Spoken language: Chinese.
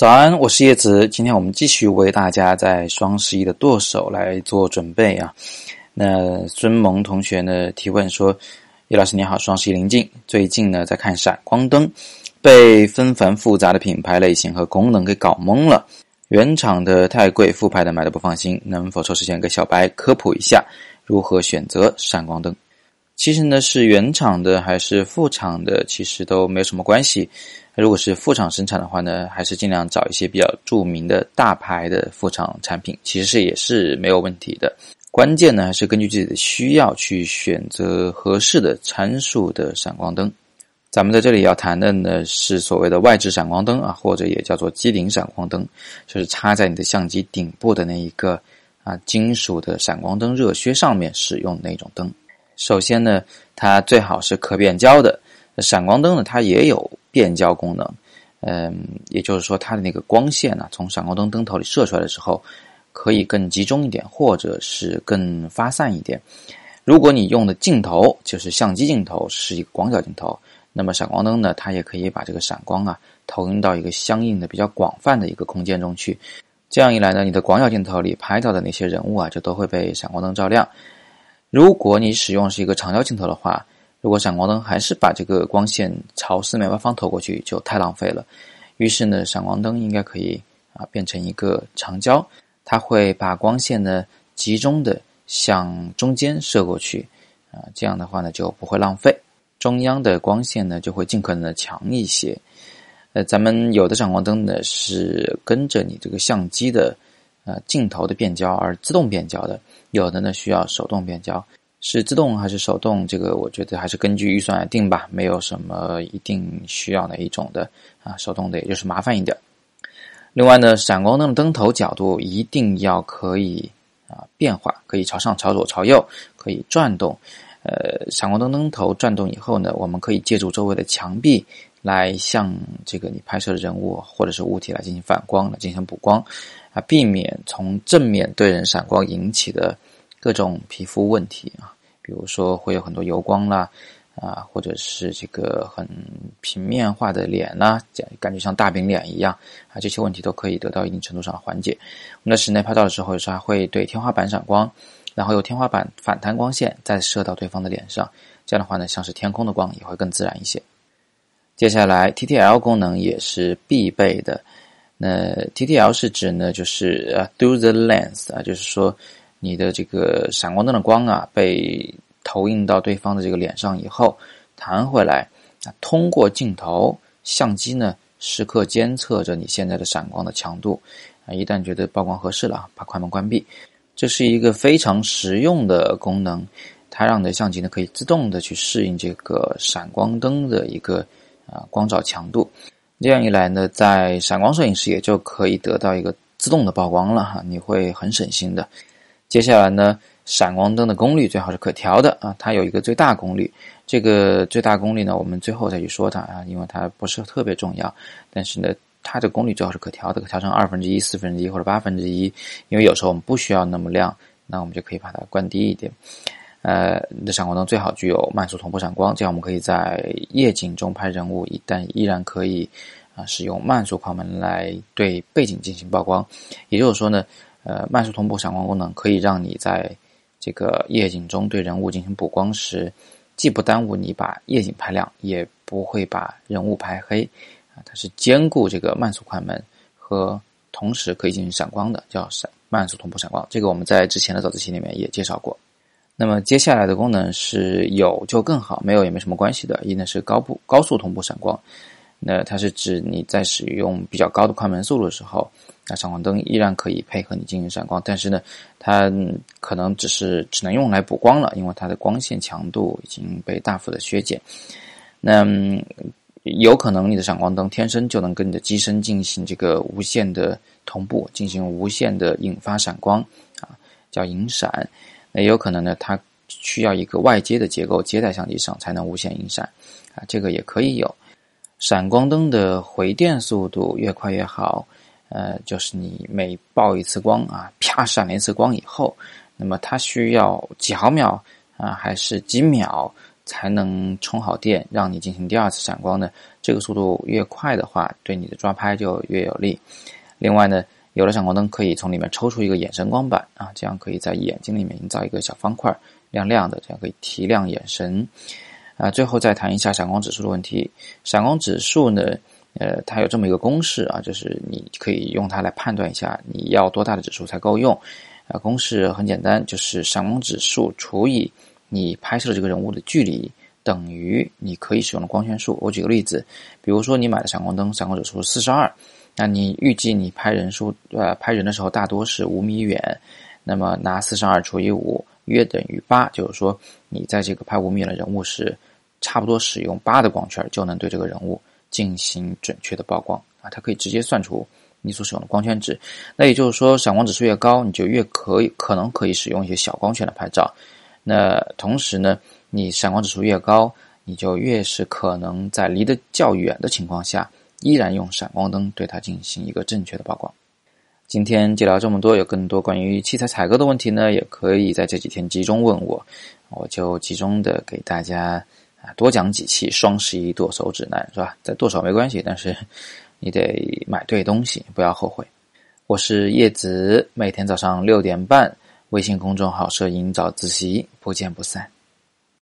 早安，我是叶子。今天我们继续为大家在双十一的剁手来做准备啊。那孙萌同学呢提问说：“叶老师你好，双十一临近，最近呢在看闪光灯，被纷繁复杂的品牌类型和功能给搞懵了。原厂的太贵，复牌的买的不放心。能否抽时间给小白科普一下如何选择闪光灯？其实呢是原厂的还是副厂的，其实都没有什么关系。”如果是副厂生产的话呢，还是尽量找一些比较著名的大牌的副厂产品，其实也是没有问题的。关键呢，还是根据自己的需要去选择合适的参数的闪光灯。咱们在这里要谈的呢，是所谓的外置闪光灯啊，或者也叫做机顶闪光灯，就是插在你的相机顶部的那一个啊金属的闪光灯热靴上面使用那种灯。首先呢，它最好是可变焦的。闪光灯呢，它也有变焦功能，嗯，也就是说，它的那个光线呢，从闪光灯灯头里射出来的时候，可以更集中一点，或者是更发散一点。如果你用的镜头就是相机镜头是一个广角镜头，那么闪光灯呢，它也可以把这个闪光啊投影到一个相应的比较广泛的一个空间中去。这样一来呢，你的广角镜头里拍到的那些人物啊，就都会被闪光灯照亮。如果你使用是一个长焦镜头的话，如果闪光灯还是把这个光线朝四面八方投过去，就太浪费了。于是呢，闪光灯应该可以啊变成一个长焦，它会把光线呢集中的向中间射过去啊，这样的话呢就不会浪费。中央的光线呢就会尽可能的强一些。呃，咱们有的闪光灯呢是跟着你这个相机的呃镜头的变焦而自动变焦的，有的呢需要手动变焦。是自动还是手动？这个我觉得还是根据预算来定吧，没有什么一定需要哪一种的啊。手动的也就是麻烦一点。另外呢，闪光灯的灯头角度一定要可以啊变化，可以朝上、朝左、朝右，可以转动。呃，闪光灯灯头转动以后呢，我们可以借助周围的墙壁来向这个你拍摄的人物或者是物体来进行反光，来进行补光啊，避免从正面对人闪光引起的。各种皮肤问题啊，比如说会有很多油光啦，啊，或者是这个很平面化的脸啦，感觉像大饼脸一样啊，这些问题都可以得到一定程度上的缓解。我们在室内拍照的时候，有时候还会对天花板闪光，然后由天花板反弹光线再射到对方的脸上，这样的话呢，像是天空的光也会更自然一些。接下来，TTL 功能也是必备的。那 TTL 是指呢，就是呃，through the lens 啊，就是说。你的这个闪光灯的光啊，被投映到对方的这个脸上以后，弹回来啊，通过镜头相机呢，时刻监测着你现在的闪光的强度啊，一旦觉得曝光合适了，把快门关闭。这是一个非常实用的功能，它让你的相机呢可以自动的去适应这个闪光灯的一个啊光照强度。这样一来呢，在闪光摄影师也就可以得到一个自动的曝光了哈，你会很省心的。接下来呢，闪光灯的功率最好是可调的啊，它有一个最大功率。这个最大功率呢，我们最后再去说它啊，因为它不是特别重要。但是呢，它的功率最好是可调的，可调成二分之一、四分之一或者八分之一。因为有时候我们不需要那么亮，那我们就可以把它关低一点。呃，你的闪光灯最好具有慢速同步闪光，这样我们可以在夜景中拍人物，一旦依然可以啊使用慢速快门来对背景进行曝光。也就是说呢。呃，慢速同步闪光功能可以让你在这个夜景中对人物进行补光时，既不耽误你把夜景拍亮，也不会把人物拍黑啊。它是兼顾这个慢速快门和同时可以进行闪光的，叫闪慢速同步闪光。这个我们在之前的早自习里面也介绍过。那么接下来的功能是有就更好，没有也没什么关系的。一呢是高步高速同步闪光，那它是指你在使用比较高的快门速度的时候。那闪光灯依然可以配合你进行闪光，但是呢，它可能只是只能用来补光了，因为它的光线强度已经被大幅的削减。那有可能你的闪光灯天生就能跟你的机身进行这个无线的同步，进行无线的引发闪光啊，叫引闪。那也有可能呢，它需要一个外接的结构接在相机上才能无线引闪啊，这个也可以有。闪光灯的回电速度越快越好。呃，就是你每曝一次光啊，啪闪了一次光以后，那么它需要几毫秒啊，还是几秒，才能充好电，让你进行第二次闪光呢？这个速度越快的话，对你的抓拍就越有利。另外呢，有了闪光灯可以从里面抽出一个眼神光板啊，这样可以在眼睛里面营造一个小方块，亮亮的，这样可以提亮眼神。啊，最后再谈一下闪光指数的问题。闪光指数呢，呃，它有这么一个公式啊，就是你可以用它来判断一下你要多大的指数才够用。啊，公式很简单，就是闪光指数除以你拍摄的这个人物的距离等于你可以使用的光圈数。我举个例子，比如说你买的闪光灯闪光指数四十二，那你预计你拍人数呃拍人的时候大多是五米远，那么拿四十二除以五约等于八，就是说你在这个拍五米远的人物时。差不多使用八的光圈就能对这个人物进行准确的曝光啊，它可以直接算出你所使用的光圈值。那也就是说，闪光指数越高，你就越可以可能可以使用一些小光圈的拍照。那同时呢，你闪光指数越高，你就越是可能在离得较远的情况下，依然用闪光灯对它进行一个正确的曝光。今天就聊这么多，有更多关于器材采购的问题呢，也可以在这几天集中问我，我就集中的给大家。啊，多讲几期双十一剁手指南是吧？再剁手没关系，但是你得买对东西，不要后悔。我是叶子，每天早上六点半，微信公众号“摄影早自习”，不见不散。